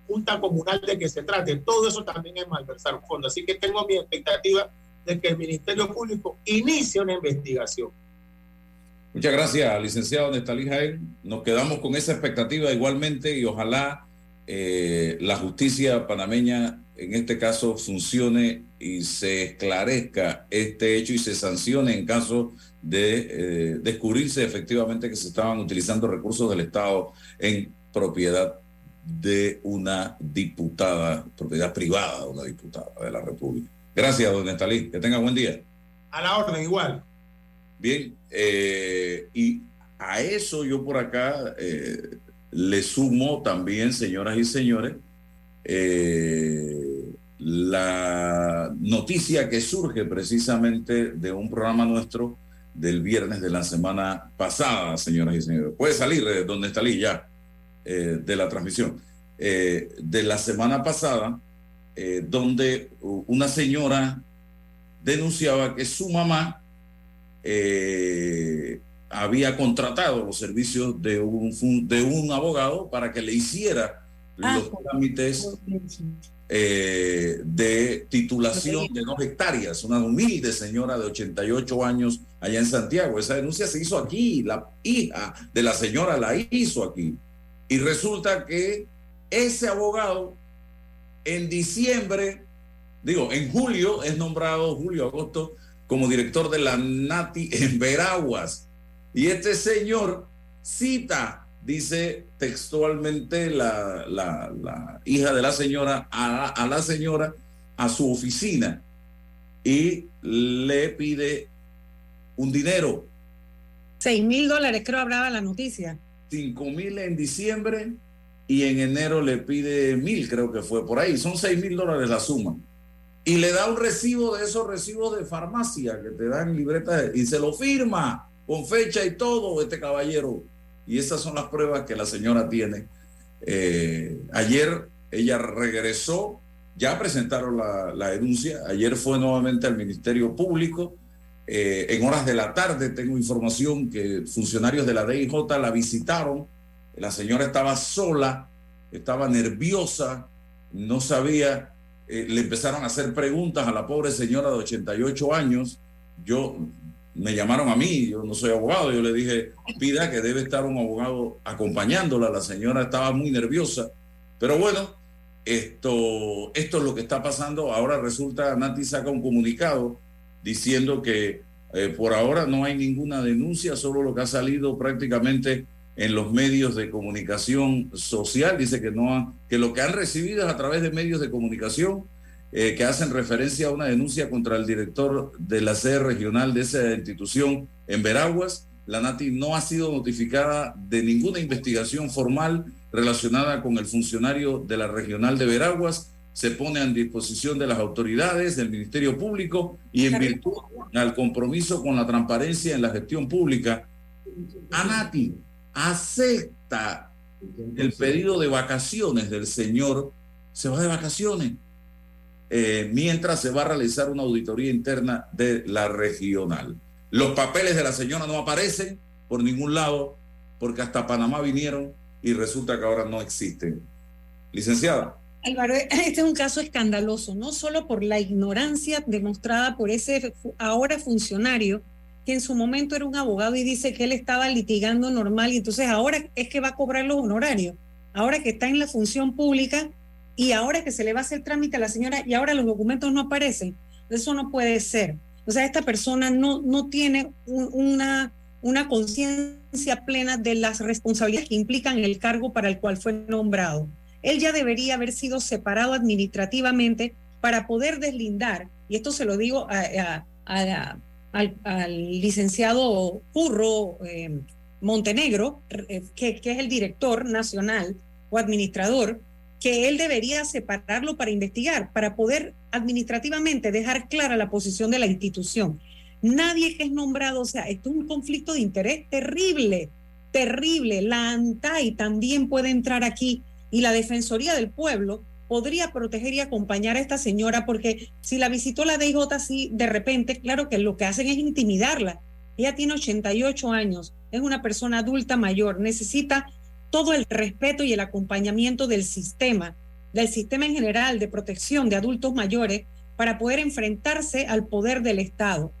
junta comunal de que se trate. Todo eso también es malversar fondos. Así que tengo mi expectativa de que el Ministerio Público inicie una investigación. Muchas gracias, licenciado Nestalí Jaén. Nos quedamos con esa expectativa igualmente y ojalá eh, la justicia panameña en este caso funcione y se esclarezca este hecho y se sancione en caso de eh, descubrirse efectivamente que se estaban utilizando recursos del Estado en propiedad de una diputada, propiedad privada de una diputada de la República. Gracias, don Nestalí. Que tenga buen día. A la orden, igual. Bien, eh, y a eso yo por acá eh, le sumo también, señoras y señores, eh, la noticia que surge precisamente de un programa nuestro del viernes de la semana pasada, señoras y señores. Puede salir de donde está ya, de la transmisión. de la semana pasada, donde una señora denunciaba que su mamá eh, había contratado los servicios de un, de un abogado para que le hiciera los ah. trámites eh, de titulación de dos hectáreas, una humilde señora de 88 años allá en Santiago. Esa denuncia se hizo aquí, la hija de la señora la hizo aquí. Y resulta que ese abogado en diciembre, digo, en julio es nombrado, julio, agosto, como director de la NATI en Veraguas. Y este señor cita, dice textualmente la, la, hija de la señora, a, la señora a su oficina y le pide un dinero. Seis mil dólares, creo hablaba la noticia. Cinco mil en diciembre y en enero le pide mil, creo que fue por ahí. Son seis mil dólares la suma y le da un recibo de esos recibos de farmacia que te dan libreta y se lo firma con fecha y todo este caballero. Y esas son las pruebas que la señora tiene. Eh, ayer ella regresó, ya presentaron la, denuncia, ayer fue nuevamente al Ministerio Público. Eh, en horas de la tarde tengo información que funcionarios de la DIJ la visitaron. La señora estaba sola, estaba nerviosa, no sabía eh, le empezaron a hacer preguntas a la pobre señora de 88 años. Yo me llamaron a mí, yo no soy abogado, yo le dije, pida que debe estar un abogado acompañándola. La señora estaba muy nerviosa, pero bueno, esto, esto es lo que está pasando. Ahora resulta, Nati saca un comunicado diciendo que eh, por ahora no hay ninguna denuncia, solo lo que ha salido prácticamente en los medios de comunicación social, dice que no que lo que han recibido es a través de medios de comunicación eh, que hacen referencia a una denuncia contra el director de la sede regional de esa institución en Veraguas. La NATI no ha sido notificada de ninguna investigación formal relacionada con el funcionario de la regional de Veraguas. Se pone a disposición de las autoridades, del Ministerio Público y en virtud al compromiso con la transparencia en la gestión pública. ANATI acepta el pedido de vacaciones del señor, se va de vacaciones, eh, mientras se va a realizar una auditoría interna de la regional. Los papeles de la señora no aparecen por ningún lado, porque hasta Panamá vinieron y resulta que ahora no existen. Licenciada. Álvaro, (laughs) este es un caso escandaloso, no solo por la ignorancia demostrada por ese ahora funcionario, que en su momento era un abogado y dice que él estaba litigando normal y entonces ahora es que va a cobrar los honorarios, ahora que está en la función pública y ahora que se le va a hacer trámite a la señora y ahora los documentos no aparecen. Eso no puede ser. O sea, esta persona no, no tiene una, una conciencia plena de las responsabilidades que implican el cargo para el cual fue nombrado. Él ya debería haber sido separado administrativamente para poder deslindar, y esto se lo digo al, licenciado Curro eh, Montenegro, eh, que, es el director nacional o administrador, que él debería separarlo para investigar, para poder administrativamente dejar clara la posición de la institución. Nadie que es nombrado, o sea, esto es un conflicto de interés terrible, terrible. La ANTAI también puede entrar aquí y la Defensoría del Pueblo podría proteger y acompañar a esta señora, porque si la visitó la DIJ así de repente, claro que lo que hacen es intimidarla. Ella tiene 88 años, es una persona adulta mayor, necesita todo el respeto y el acompañamiento del sistema, del sistema en general de protección de adultos mayores para poder enfrentarse al poder del Estado.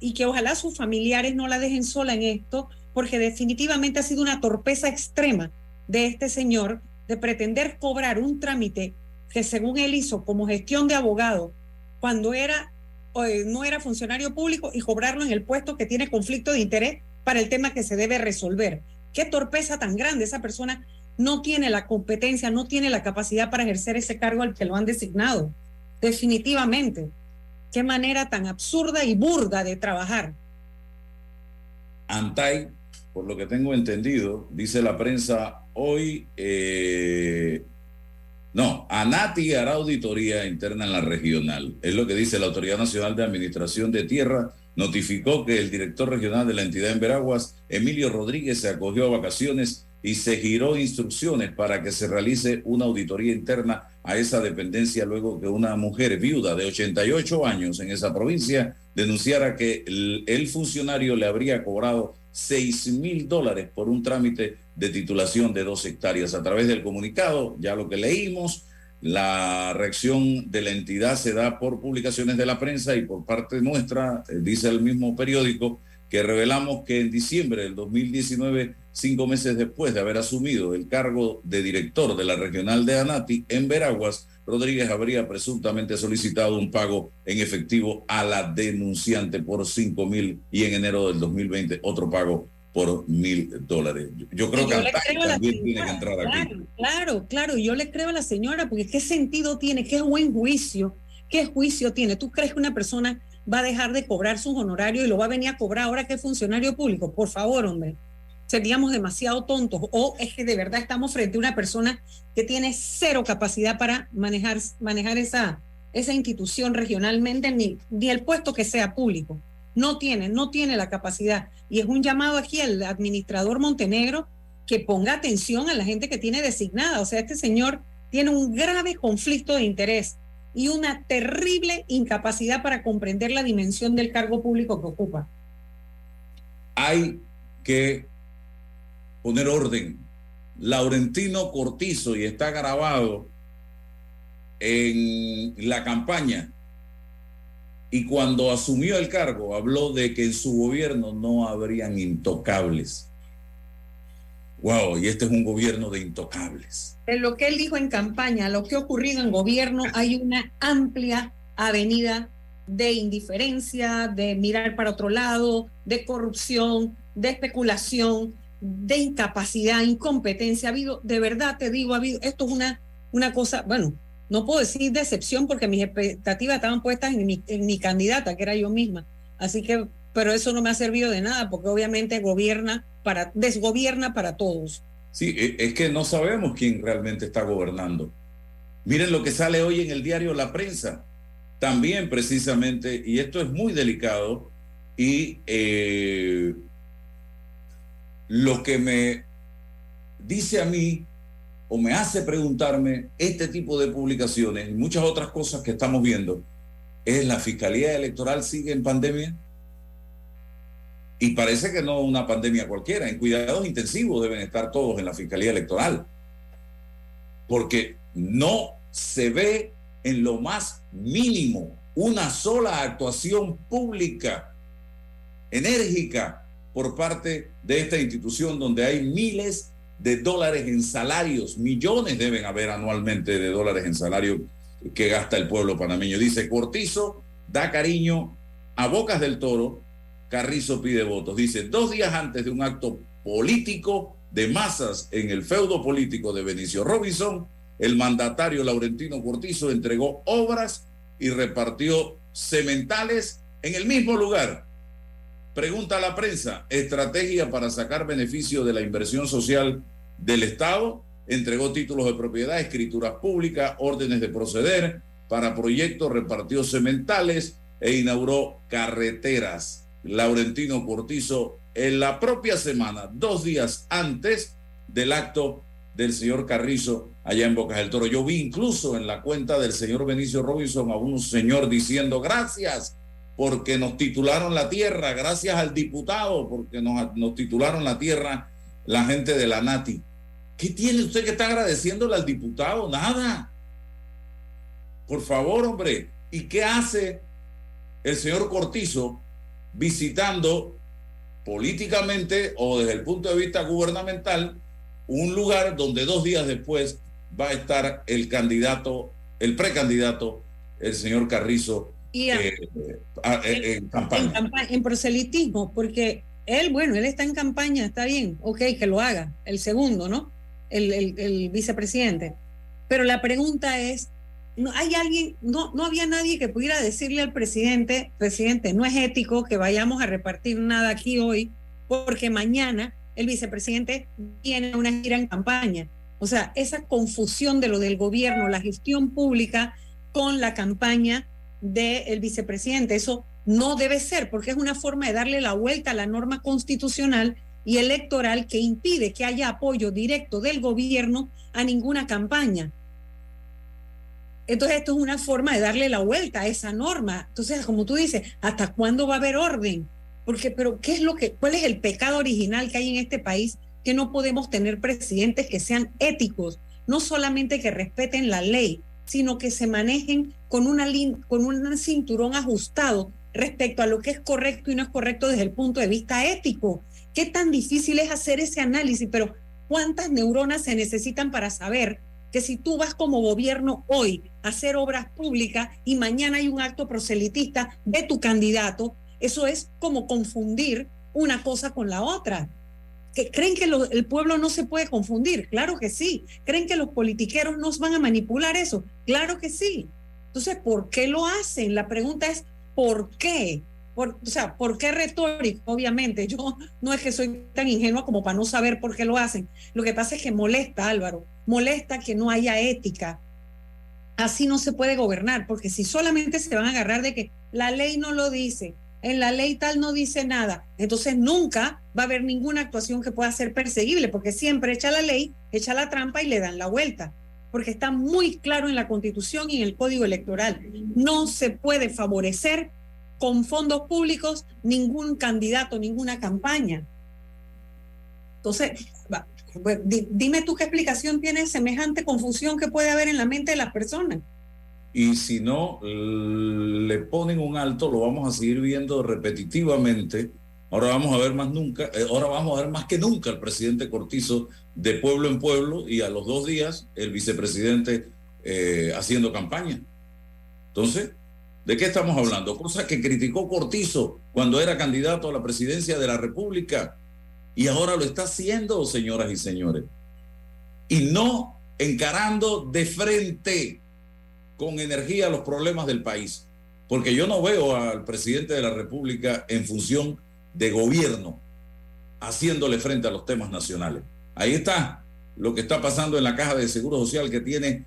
Y que ojalá sus familiares no la dejen sola en esto, porque definitivamente ha sido una torpeza extrema de este señor de pretender cobrar un trámite que según él hizo como gestión de abogado cuando era eh, no era funcionario público y cobrarlo en el puesto que tiene conflicto de interés para el tema que se debe resolver. Qué torpeza tan grande. Esa persona no tiene la competencia, no tiene la capacidad para ejercer ese cargo al que lo han designado. Definitivamente. Qué manera tan absurda y burda de trabajar. Antay, por lo que tengo entendido, dice la prensa hoy, eh, no, ANATI hará auditoría interna en la regional. Es lo que dice la Autoridad Nacional de Administración de Tierra. Notificó que el director regional de la entidad en Veraguas, Emilio Rodríguez, se acogió a vacaciones y se giró instrucciones para que se realice una auditoría interna a esa dependencia luego que una mujer viuda de 88 años en esa provincia denunciara que el, el funcionario le habría cobrado 6 mil dólares por un trámite de titulación de dos hectáreas. A través del comunicado, ya lo que leímos, la reacción de la entidad se da por publicaciones de la prensa y por parte nuestra, eh, dice el mismo periódico, que revelamos que en diciembre del 2019, cinco meses después de haber asumido el cargo de director de la regional de Anati en Veraguas, Rodríguez habría presuntamente solicitado un pago en efectivo a la denunciante por cinco mil y en enero del 2020 otro pago por mil dólares. Yo creo que también tiene que entrar claro, aquí. Claro, claro, yo le creo a la señora porque qué sentido tiene, qué buen juicio, qué juicio tiene. ¿Tú crees que una persona va a dejar de cobrar sus honorarios y lo va a venir a cobrar ahora que es funcionario público? Por favor, hombre. Seríamos demasiado tontos o es que de verdad estamos frente a una persona que tiene cero capacidad para manejar, manejar esa, esa institución regionalmente ni, ni el puesto que sea público. No tiene, no tiene la capacidad. Y es un llamado aquí al administrador Montenegro que ponga atención a la gente que tiene designada. O sea, este señor tiene un grave conflicto de interés y una terrible incapacidad para comprender la dimensión del cargo público que ocupa. Hay que poner orden. Laurentino Cortizo, y está grabado en la campaña, y cuando asumió el cargo habló de que en su gobierno no habrían intocables. Wow, y este es un gobierno de intocables. En lo que él dijo en campaña, lo que ha ocurrido en gobierno, hay una amplia avenida de indiferencia, de mirar para otro lado, de corrupción, de especulación, de incapacidad, incompetencia. Ha habido, de verdad te digo, ha habido, esto es una, una cosa, bueno, no puedo decir decepción porque mis expectativas estaban puestas en mi, en mi candidata, que era yo misma. Así que, pero eso no me ha servido de nada porque obviamente gobierna para, desgobierna para todos. Sí, e, es que no sabemos quién realmente está gobernando. Miren lo que sale hoy en el diario La Prensa. También precisamente, y esto es muy delicado, y eh, lo que me dice a mí o me hace preguntarme este tipo de publicaciones y muchas otras cosas que estamos viendo es la Fiscalía Electoral sigue en pandemia y parece que no una pandemia cualquiera. En cuidados intensivos deben estar todos en la Fiscalía Electoral porque no se ve en lo más mínimo una sola actuación pública enérgica por parte de esta institución donde hay miles de dólares en salarios, millones deben haber anualmente de dólares en salario que gasta el pueblo panameño. Dice Cortizo da cariño a Bocas del Toro, Carrizo pide votos. Dice, dos días antes de un acto político de masas en el feudo político de Benicio Robinson, el mandatario Laurentino Cortizo entregó obras y repartió cementales en el mismo lugar. Pregunta a la prensa, estrategia para sacar beneficio de la inversión social del Estado, entregó títulos de propiedad, escrituras públicas, órdenes de proceder para proyectos, repartió cementales e inauguró carreteras. Laurentino Cortizo en la propia semana, dos días antes del acto del señor Carrizo allá en Bocas del Toro. Yo vi incluso en la cuenta del señor Benicio Robinson a un señor diciendo gracias porque nos titularon la tierra, gracias al diputado porque nos, titularon la tierra la gente de la Nati. ¿Qué tiene usted que estar agradeciéndole al diputado? Nada. Por favor, hombre. ¿Y qué hace el señor Cortizo visitando políticamente o desde el punto de vista gubernamental un lugar donde dos días después va a estar el candidato, el precandidato, el señor Carrizo, Y a- eh, a- en, en campaña. en, campa- en proselitismo, porque él, bueno, él está en campaña, está bien, ok, que lo haga, el segundo, ¿no? El, el- el vicepresidente. Pero la pregunta es, ¿no hay alguien, no, no había nadie que pudiera decirle al presidente, presidente, no es ético que vayamos a repartir nada aquí hoy, porque mañana el vicepresidente tiene una gira en campaña. O sea, esa confusión de lo del gobierno, la gestión pública con la campaña del vicepresidente, eso no debe ser, porque es una forma de darle la vuelta a la norma constitucional y electoral que impide que haya apoyo directo del gobierno a ninguna campaña. Entonces, esto es una forma de darle la vuelta a esa norma. Entonces, como tú dices, ¿hasta cuándo va a haber orden? Porque, pero, ¿qué es lo que, cuál es el pecado original que hay en este país que no podemos tener presidentes que sean éticos, no solamente que respeten la ley, sino que se manejen con, una un cinturón ajustado respecto a lo que es correcto y no es correcto desde el punto de vista ético. ¿Qué tan difícil es hacer ese análisis? Pero ¿cuántas neuronas se necesitan para saber que si tú vas como gobierno hoy a hacer obras públicas y mañana hay un acto proselitista de tu candidato, eso es como confundir una cosa con la otra? Que creen que el pueblo no se puede confundir, claro que sí. Creen que los politiqueros nos van a manipular eso, claro que sí. Entonces, ¿por qué lo hacen? La pregunta es, ¿por qué? Por, o sea, ¿por qué retórico? Obviamente, yo (laughs) no es que soy tan ingenua como para no saber por qué lo hacen. Lo que pasa es que molesta, Álvaro, molesta que no haya ética. Así no se puede gobernar, porque si solamente se van a agarrar de que la ley no lo dice, en la ley tal no dice nada, entonces nunca va a haber ninguna actuación que pueda ser perseguible, porque siempre echa la ley, echa la trampa y le dan la vuelta, porque está muy claro en la constitución y en el código electoral. No se puede favorecer con fondos públicos ningún candidato, ninguna campaña. Entonces, pues, di- dime tú qué explicación tiene semejante confusión que puede haber en la mente de las personas. Y si no le ponen un alto, lo vamos a seguir viendo repetitivamente. Ahora vamos a ver más nunca, eh, ahora vamos a ver más que nunca al presidente Cortizo de pueblo en pueblo y a los dos días el vicepresidente eh, haciendo campaña. Entonces, ¿de qué estamos hablando? Cosa que criticó Cortizo cuando era candidato a la presidencia de la República y ahora lo está haciendo, señoras y señores. Y no encarando de frente con energía los problemas del país. Porque yo no veo al presidente de la República en función de gobierno haciéndole frente a los temas nacionales. Ahí está lo que está pasando en la caja de seguro social que tiene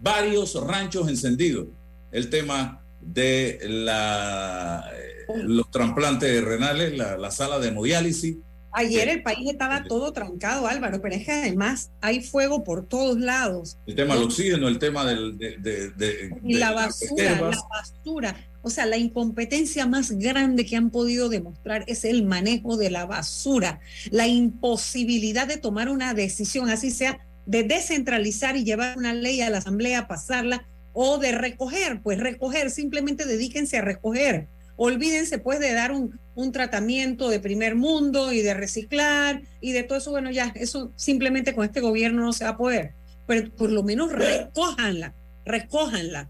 varios ranchos encendidos. El tema de la, eh, los trasplantes renales, la, la sala de hemodiálisis. Ayer el país estaba todo trancado, Álvaro, pero es que además hay fuego por todos lados. El tema del oxígeno, el tema del, de, la basura, la basura. O sea, la incompetencia más grande que han podido demostrar es el manejo de la basura, la imposibilidad de tomar una decisión, así sea de descentralizar y llevar una ley a la asamblea, pasarla, o de recoger, pues recoger, simplemente dedíquense a recoger. Olvídense pues de dar un, un tratamiento de primer mundo y de reciclar y de todo eso, bueno, ya, eso simplemente con este gobierno no se va a poder, pero por lo menos recójanla, recójanla.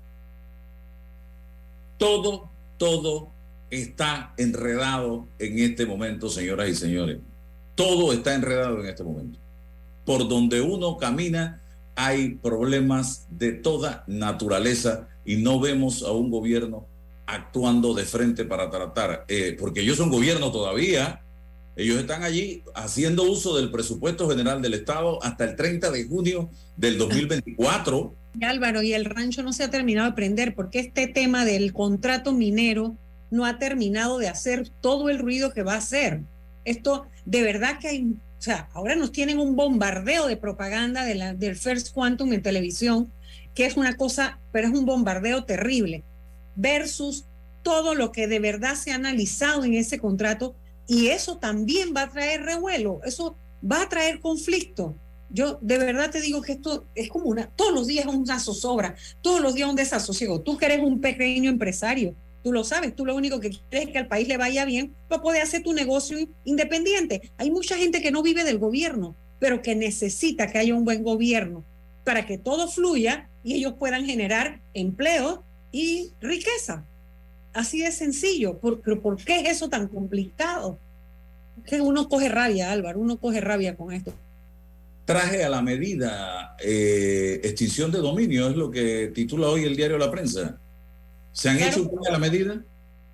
todo, todo está enredado en este momento, señoras y señores. Todo está enredado en este momento. Por donde uno camina hay problemas de toda naturaleza y no vemos a un gobierno actuando de frente para tratar, eh, porque ellos son gobierno todavía. Ellos están allí haciendo uso del presupuesto general del Estado hasta el 30 de junio del 2024. Y Álvaro, y el rancho no se ha terminado de prender porque este tema del contrato minero no ha terminado de hacer todo el ruido que va a hacer. Esto, de verdad que hay, sea, ahora nos tienen un bombardeo de propaganda de la, del First Quantum en televisión, que es una cosa, pero es un bombardeo terrible, versus todo lo que de verdad se ha analizado en ese contrato y eso también va a traer revuelo, eso va a traer conflicto. Yo de verdad te digo que esto es como una, todos los días una zozobra, todos los días un desasosiego. Tú que eres un pequeño empresario, tú lo sabes, tú lo único que quieres es que al país le vaya bien, para poder hacer tu negocio independiente. Hay mucha gente que no vive del gobierno, pero que necesita que haya un buen gobierno para que todo fluya y ellos puedan generar empleo y riqueza. Así de sencillo. ¿Por, pero ¿por qué es eso tan complicado? Que uno coge rabia, Álvaro, uno coge rabia con esto. Traje a la medida eh, extinción de dominio, es lo que titula hoy el diario La Prensa. ¿Se han hecho a la medida?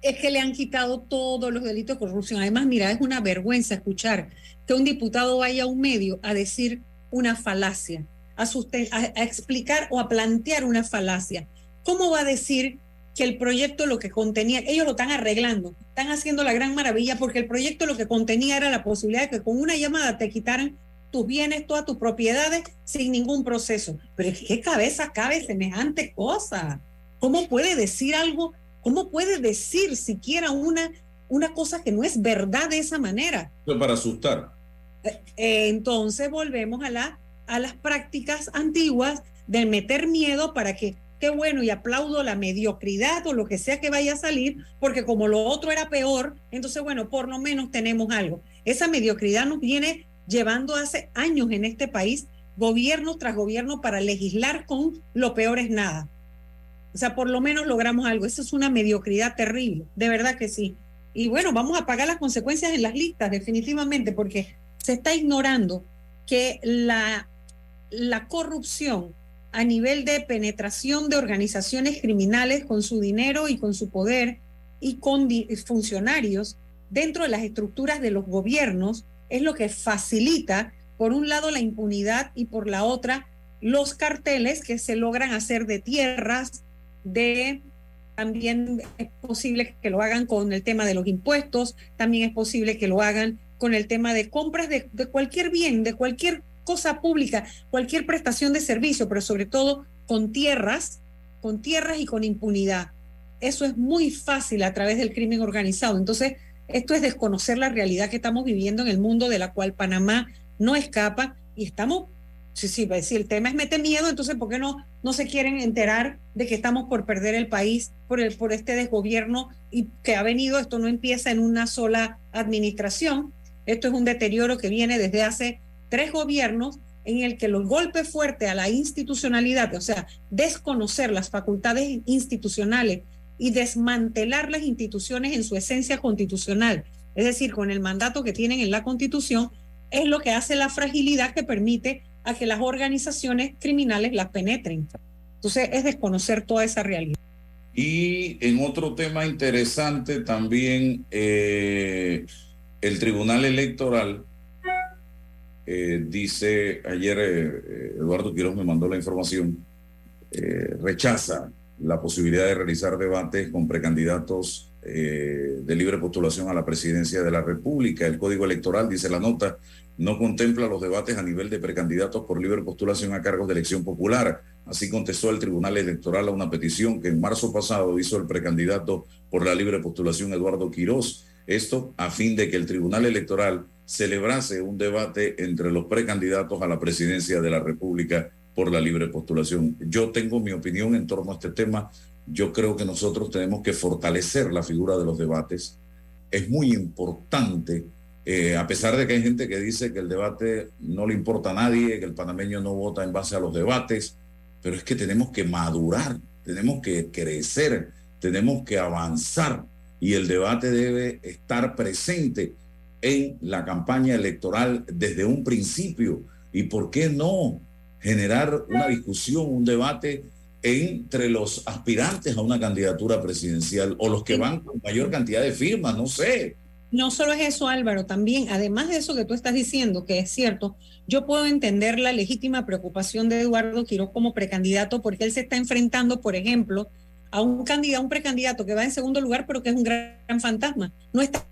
Es que le han quitado todos los delitos de corrupción. Además, mira, es una vergüenza escuchar que un diputado vaya a un medio a decir una falacia, a, a explicar o a plantear una falacia. ¿Cómo va a decir que el proyecto lo que contenía, ellos lo están arreglando, están haciendo la gran maravilla porque el proyecto lo que contenía era la posibilidad de que con una llamada te quitaran tus bienes, todas tus propiedades sin ningún proceso. Pero ¿qué cabeza cabe semejante cosa? ¿Cómo puede decir algo? ¿Cómo puede decir siquiera una, una cosa que no es verdad de esa manera? Para asustar. Eh, eh, entonces volvemos a, la, a las prácticas antiguas de meter miedo para que qué bueno y aplaudo la mediocridad o lo que sea que vaya a salir, porque como lo otro era peor, entonces bueno, por lo menos tenemos algo. Esa mediocridad nos viene llevando hace años en este país, gobierno tras gobierno, para legislar con lo peor es nada. O sea, por lo menos logramos algo. Eso es una mediocridad terrible, de verdad que sí. Y bueno, vamos a pagar las consecuencias en las listas, definitivamente, porque se está ignorando que la, la corrupción a nivel de penetración de organizaciones criminales con su dinero y con su poder y con funcionarios dentro de las estructuras de los gobiernos es lo que facilita, por un lado, la impunidad y por la otra, los carteles que se logran hacer de tierras, de también es posible que lo hagan con el tema de los impuestos, también es posible que lo hagan con el tema de compras de, de cualquier bien, de cualquier cosa pública, cualquier prestación de servicio, pero sobre todo con tierras, con tierras y con impunidad. Eso es muy fácil a través del crimen organizado. Entonces, esto es desconocer la realidad que estamos viviendo en el mundo de la cual Panamá no escapa y estamos, sí, sí, si el tema es meter miedo, entonces ¿por qué no, no se quieren enterar de que estamos por perder el país por, el, por este desgobierno y que ha venido, esto no empieza en una sola administración, esto es un deterioro que viene desde hace tres gobiernos en el que los golpes fuertes a la institucionalidad, o sea, desconocer las facultades institucionales y desmantelar las instituciones en su esencia constitucional, es decir, con el mandato que tienen en la constitución, es lo que hace la fragilidad que permite a que las organizaciones criminales las penetren. Entonces, es desconocer toda esa realidad. Y en otro tema interesante también, eh, el Tribunal Electoral eh, dice, ayer eh, Eduardo Quiroz me mandó la información, rechaza la posibilidad de realizar debates con precandidatos eh, de libre postulación a la presidencia de la República. El Código Electoral, dice la nota, no contempla los debates a nivel de precandidatos por libre postulación a cargos de elección popular. Así contestó el Tribunal Electoral a una petición que en marzo pasado hizo el precandidato por la libre postulación Eduardo Quirós. Esto a fin de que el Tribunal Electoral celebrase un debate entre los precandidatos a la presidencia de la República por la libre postulación. Yo tengo mi opinión en torno a este tema. Yo creo que nosotros tenemos que fortalecer la figura de los debates. Es muy importante, eh, a pesar de que hay gente que dice que el debate no le importa a nadie, que el panameño no vota en base a los debates, pero es que tenemos que madurar, tenemos que crecer, tenemos que avanzar y el debate debe estar presente en la campaña electoral desde un principio. ¿Y por qué no? generar una discusión, un debate entre los aspirantes a una candidatura presidencial o los que van con mayor cantidad de firmas, no sé. No solo es eso, Álvaro, también, además de eso que tú estás diciendo, que es cierto, yo puedo entender la legítima preocupación de Eduardo Quiroz como precandidato, porque él se está enfrentando, por ejemplo, a un candidato, un precandidato que va en segundo lugar, pero que es un gran, fantasma. No está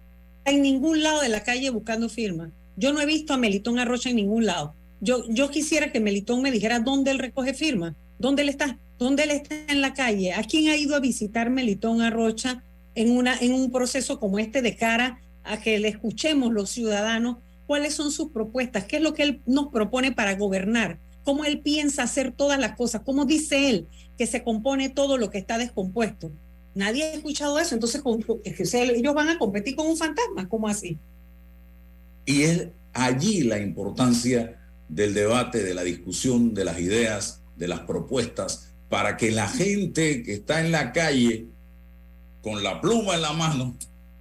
en ningún lado de la calle buscando firmas Yo no he visto a Melitón Arrocha en ningún lado. Yo, yo quisiera que Melitón me dijera dónde él recoge firma, dónde él está, dónde él está en la calle, a quién ha ido a visitar Melitón Arrocha en, una, en un proceso como este de cara a que le escuchemos los ciudadanos cuáles son sus propuestas, qué es lo que él nos propone para gobernar, cómo él piensa hacer todas las cosas, cómo dice él que se compone todo lo que está descompuesto. Nadie ha escuchado eso, entonces ellos van a competir con un fantasma, ¿cómo así? Y es allí la importancia del debate, de la discusión, de las ideas, de las propuestas, para que la gente que está en la calle con la pluma en la mano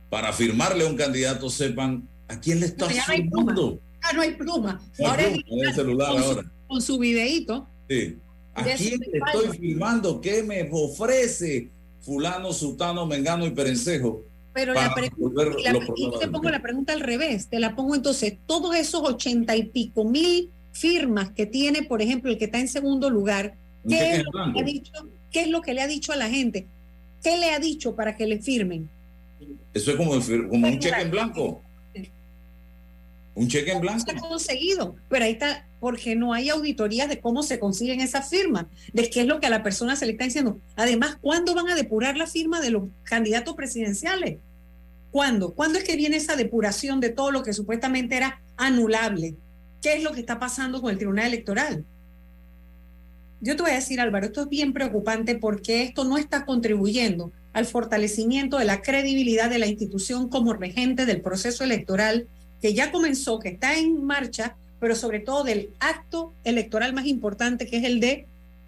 para firmarle a un candidato sepan a quién le está firmando. Ya no hay pluma. ahora el celular ahora. Con su videíto. Sí. ¿A quién estoy firmando? ¿Qué me ofrece fulano, sutano, mengano y perencejo? Pero la pregunta, y, la, y te pongo la pregunta al revés, te la pongo entonces, todos esos ochenta y pico mil firmas que tiene, por ejemplo, el que está en segundo lugar, ¿qué es, lo que le ha dicho, ¿qué es lo que le ha dicho a la gente? ¿Qué le ha dicho para que le firmen? Eso es como, como un cheque en blanco. Un cheque en blanco. Se ha conseguido, pero ahí está, porque no hay auditorías de cómo se consiguen esas firmas, de qué es lo que a la persona se le está diciendo. Además, ¿cuándo van a depurar la firma de los candidatos presidenciales? ¿Cuándo? ¿Cuándo es que viene esa depuración de todo lo que supuestamente era anulable? ¿Qué es lo que está pasando con el Tribunal Electoral? Yo te voy a decir, Álvaro, esto es bien preocupante porque esto no está contribuyendo al fortalecimiento de la credibilidad de la institución como regente del proceso electoral que ya comenzó, que está en marcha, pero sobre todo del acto electoral más importante que es el de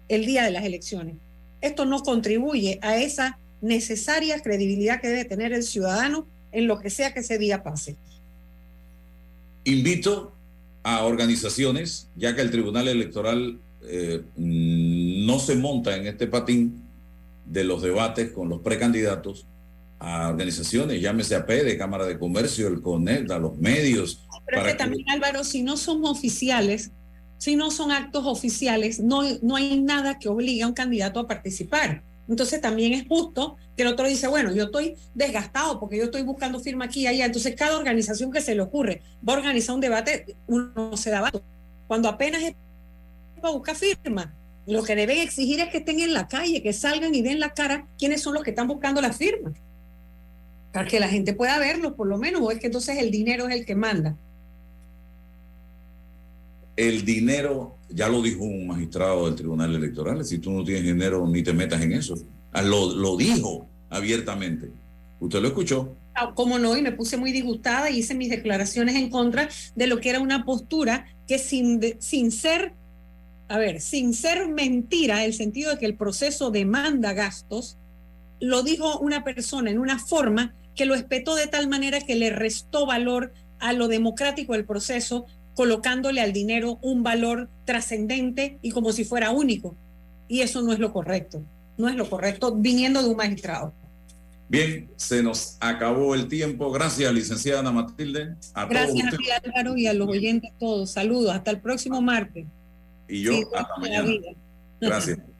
el día de las elecciones. Esto no contribuye a esa necesaria credibilidad que debe tener el ciudadano en lo que sea que ese día pase. Invito a organizaciones, ya que el Tribunal Electoral eh, no se monta en este patín de los debates con los precandidatos, a organizaciones, llámese a de Cámara de Comercio, el CONET, a los medios. Pero es que también, Álvaro, si no son oficiales, si no son actos oficiales, no, no hay nada que obligue a un candidato a participar. Entonces también es justo que el otro dice, bueno, yo estoy desgastado porque yo estoy buscando firma aquí y allá. Entonces cada organización que se le ocurre va a organizar un debate, uno se da Cuando apenas es para buscar firma, lo que deben exigir es que estén en la calle, que salgan y den la cara quiénes son los que están buscando la firma para que la gente pueda verlo, por lo menos, o es que entonces el dinero es el que manda. El dinero, ya lo dijo un magistrado del Tribunal Electoral, si tú no tienes dinero ni te metas en eso. Ah, lo, lo dijo abiertamente. ¿Usted lo escuchó? Ah, cómo no, y me puse muy disgustada y hice mis declaraciones en contra de lo que era una postura que sin, sin ser, a ver, sin ser mentira, el sentido de que el proceso demanda gastos, lo dijo una persona en una forma que lo espetó de tal manera que le restó valor a lo democrático del proceso, colocándole al dinero un valor trascendente y como si fuera único. Y eso no es lo correcto, no es lo correcto viniendo de un magistrado. Bien, se nos acabó el tiempo. Gracias, licenciada Ana Matilde. Gracias a ti, Álvaro, y a los oyentes todos. Saludos. Hasta el próximo martes. Y yo, hasta mañana. Gracias. (laughs)